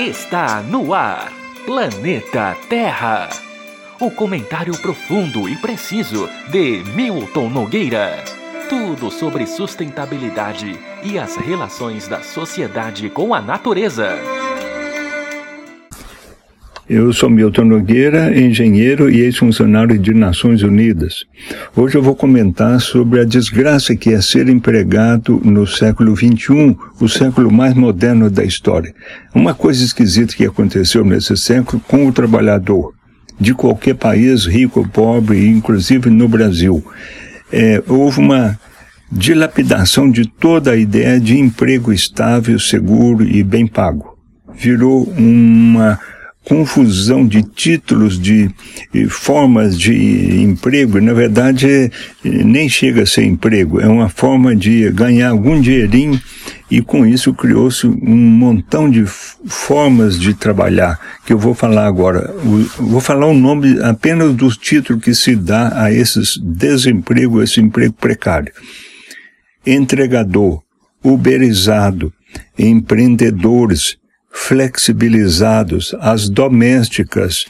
Está no ar, Planeta Terra. O comentário profundo e preciso de Milton Nogueira. Tudo sobre sustentabilidade e as relações da sociedade com a natureza. Eu sou Milton Nogueira, engenheiro e ex-funcionário de Nações Unidas. Hoje eu vou comentar sobre a desgraça que é ser empregado no século XXI, o século mais moderno da história. Uma coisa esquisita que aconteceu nesse século com o trabalhador, de qualquer país, rico ou pobre, inclusive no Brasil. É, houve uma dilapidação de toda a ideia de emprego estável, seguro e bem pago. Virou uma confusão de títulos, de formas de emprego, na verdade nem chega a ser emprego, é uma forma de ganhar algum dinheirinho e com isso criou-se um montão de formas de trabalhar, que eu vou falar agora. vou falar o nome apenas do título que se dá a esses desemprego, esse emprego precário. Entregador, uberizado, empreendedores, flexibilizados, as domésticas,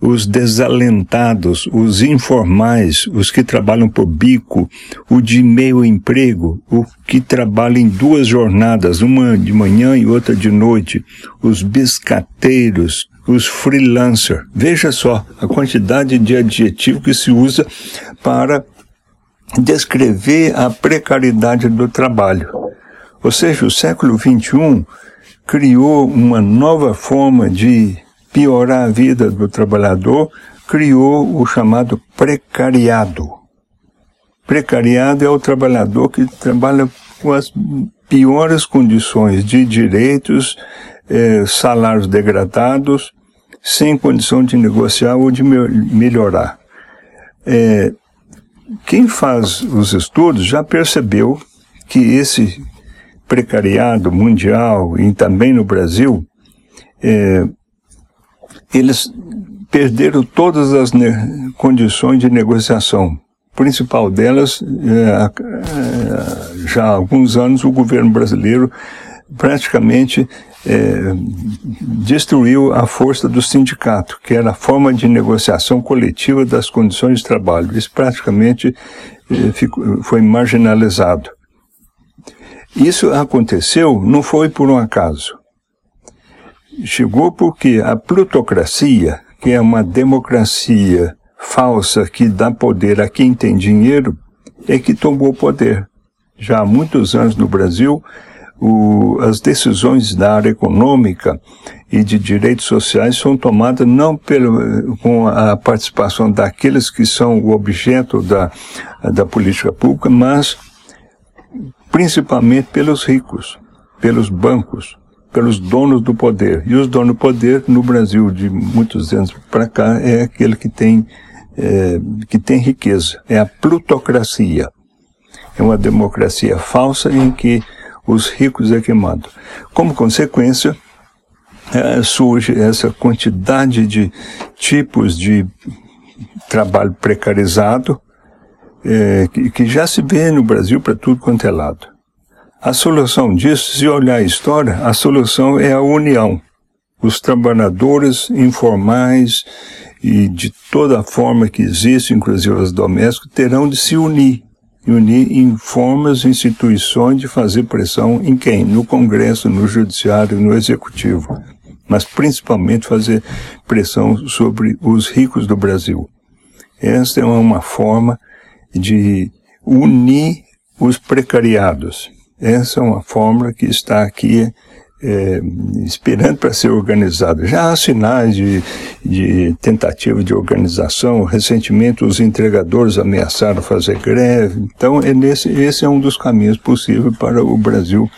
os desalentados, os informais, os que trabalham por bico, o de meio emprego, o que trabalha em duas jornadas, uma de manhã e outra de noite, os biscateiros, os freelancers. Veja só a quantidade de adjetivo que se usa para descrever a precariedade do trabalho. Ou seja, o século XXI criou uma nova forma de piorar a vida do trabalhador, criou o chamado precariado. Precariado é o trabalhador que trabalha com as piores condições de direitos, eh, salários degradados, sem condição de negociar ou de me melhorar. Eh, quem faz os estudos já percebeu que esse precariado mundial e também no Brasil, é, eles perderam todas as condições de negociação. Principal delas, é, é, já há alguns anos, o governo brasileiro praticamente é, destruiu a força do sindicato, que era a forma de negociação coletiva das condições de trabalho. Isso praticamente é, ficou, foi marginalizado. Isso aconteceu não foi por um acaso. Chegou porque a plutocracia, que é uma democracia falsa que dá poder a quem tem dinheiro, é que tomou poder. Já há muitos anos no Brasil, o, as decisões da área econômica e de direitos sociais são tomadas não pelo, com a participação daqueles que são o objeto da, da política pública, mas principalmente pelos ricos, pelos bancos, pelos donos do poder. E os donos do poder no Brasil de muitos anos para cá é aquele que tem é, que tem riqueza, é a plutocracia. É uma democracia falsa em que os ricos é que mandam. Como consequência, é, surge essa quantidade de tipos de trabalho precarizado, é, que, que já se vê no Brasil para tudo quanto é lado. A solução disso, se olhar a história, a solução é a união. Os trabalhadores informais e de toda forma que existe, inclusive os domésticos, terão de se unir. E unir em formas, instituições de fazer pressão em quem? No Congresso, no Judiciário, no Executivo. Mas principalmente fazer pressão sobre os ricos do Brasil. Esta é uma forma de unir os precariados. Essa é uma fórmula que está aqui é, esperando para ser organizada. Já há sinais de, de, tentativa de organização. Recentemente, os entregadores ameaçaram fazer greve. Então, é nesse, esse é um dos caminhos possíveis para o Brasil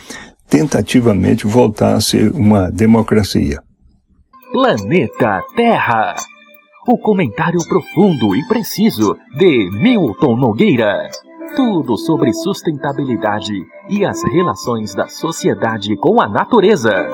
tentativamente voltar a ser uma democracia. Planeta Terra o comentário profundo e preciso de Milton Nogueira. Tudo sobre sustentabilidade e as relações da sociedade com a natureza.